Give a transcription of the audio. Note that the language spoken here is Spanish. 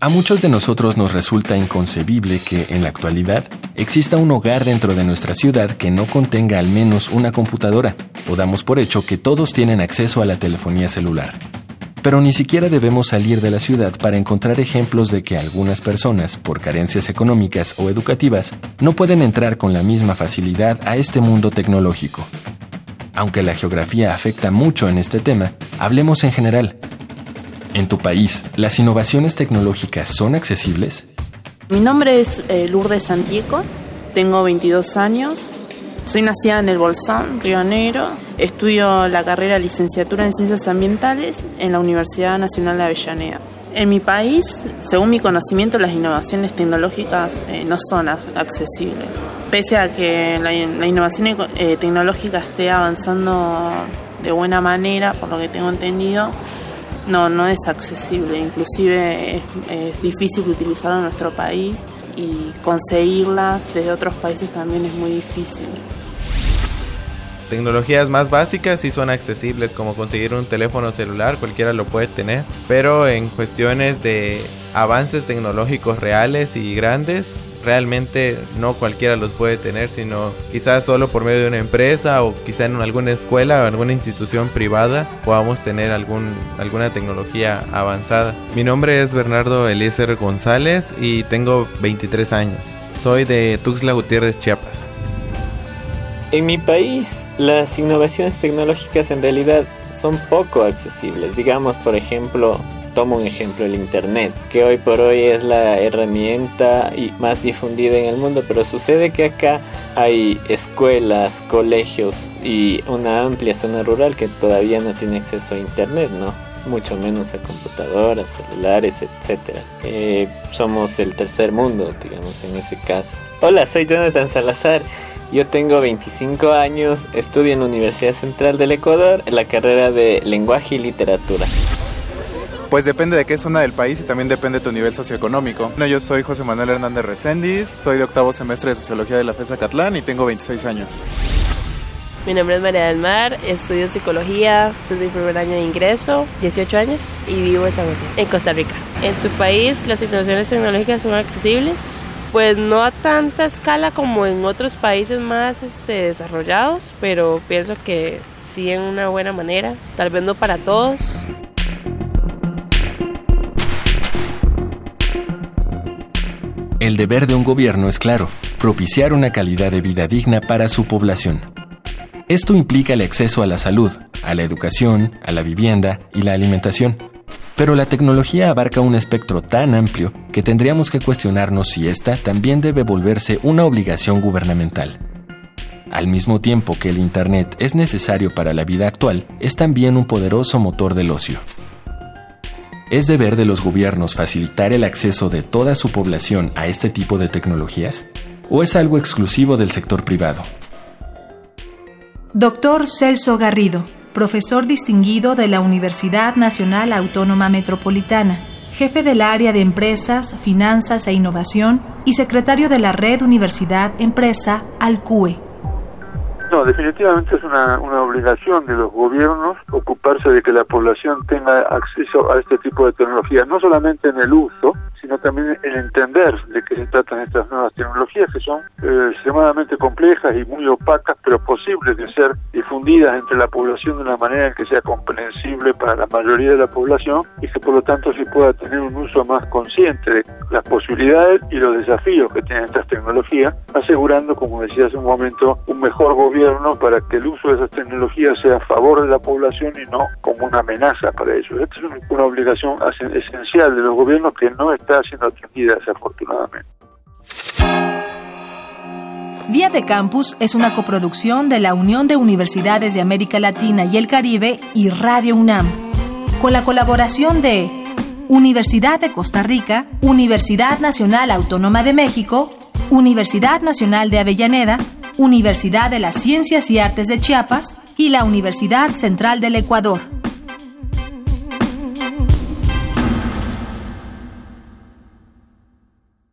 A muchos de nosotros nos resulta inconcebible que, en la actualidad, exista un hogar dentro de nuestra ciudad que no contenga al menos una computadora, o damos por hecho que todos tienen acceso a la telefonía celular. Pero ni siquiera debemos salir de la ciudad para encontrar ejemplos de que algunas personas, por carencias económicas o educativas, no pueden entrar con la misma facilidad a este mundo tecnológico. Aunque la geografía afecta mucho en este tema, hablemos en general, en tu país, ¿las innovaciones tecnológicas son accesibles? Mi nombre es eh, Lourdes Santiago, tengo 22 años, soy nacida en el Bolsón, Río Negro, estudio la carrera licenciatura en Ciencias Ambientales en la Universidad Nacional de Avellaneda. En mi país, según mi conocimiento, las innovaciones tecnológicas eh, no son accesibles. Pese a que la, innovación eh, tecnológica esté avanzando de buena manera, por lo que tengo entendido, no, no es accesible, inclusive es, difícil utilizarlo en nuestro país y conseguirlas desde otros países también es muy difícil. Tecnologías más básicas sí son accesibles, como conseguir un teléfono celular, cualquiera lo puede tener, pero en cuestiones de avances tecnológicos reales y grandes, realmente no cualquiera los puede tener, sino quizás solo por medio de una empresa o quizá en alguna escuela o alguna institución privada podamos tener algún, alguna tecnología avanzada. Mi nombre es Bernardo Eliezer González y tengo 23 años. Soy de Tuxtla Gutiérrez, Chiapas. En mi país, las innovaciones tecnológicas en realidad son poco accesibles. Digamos, por ejemplo, tomo un ejemplo, el Internet, que hoy por hoy es la herramienta más difundida en el mundo, pero sucede que acá hay escuelas, colegios y una amplia zona rural que todavía no tiene acceso a Internet, ¿no? mucho menos a computadoras, celulares, etc. Eh, somos el tercer mundo, digamos, en ese caso. Hola, soy Jonathan Salazar. Yo tengo 25 años, estudio en la Universidad Central del Ecuador en la carrera de Lenguaje y Literatura. Pues depende de qué zona del país y también depende de tu nivel socioeconómico. Bueno, yo soy José Manuel Hernández Reséndiz, soy de octavo semestre de Sociología de la FESA Catlán y tengo 26 años. Mi nombre es María del Mar, estudio psicología, soy de primer año de ingreso, 18 años y vivo en San José, en Costa Rica. ¿En tu país las innovaciones tecnológicas son accesibles? Pues no a tanta escala como en otros países más este, desarrollados, pero pienso que sí en una buena manera, tal vez no para todos. El deber de un gobierno es claro, propiciar una calidad de vida digna para su población. Esto implica el acceso a la salud, a la educación, a la vivienda y la alimentación. Pero la tecnología abarca un espectro tan amplio que tendríamos que cuestionarnos si esta también debe volverse una obligación gubernamental. Al mismo tiempo que el Internet es necesario para la vida actual, es también un poderoso motor del ocio. ¿Es deber de los gobiernos facilitar el acceso de toda su población a este tipo de tecnologías? ¿O es algo exclusivo del sector privado? Doctor Celso Garrido, profesor distinguido de la Universidad Nacional Autónoma Metropolitana, jefe del área de Empresas, Finanzas e Innovación y secretario de la Red Universidad Empresa, ALCUE. Definitivamente es una, una obligación de los gobiernos ocuparse de que la población tenga acceso a este tipo de tecnología, no solamente en el uso, sino también en entender de qué se tratan estas nuevas tecnologías que son eh, extremadamente complejas y muy opacas, pero posibles de ser difundidas entre la población de una manera que sea comprensible para la mayoría de la población y que por lo tanto se pueda tener un uso más consciente de las posibilidades y los desafíos que tienen estas tecnologías, asegurando, como decía hace un momento, un mejor gobierno para que el uso de esas tecnologías sea a favor de la población y no como una amenaza para ellos. Esta es una obligación esencial de los gobiernos que no está siendo atendida desafortunadamente. Vía de Campus es una coproducción de la Unión de Universidades de América Latina y el Caribe y Radio UNAM, con la colaboración de Universidad de Costa Rica, Universidad Nacional Autónoma de México, Universidad Nacional de Avellaneda, Universidad de las Ciencias y Artes de Chiapas y la Universidad Central del Ecuador.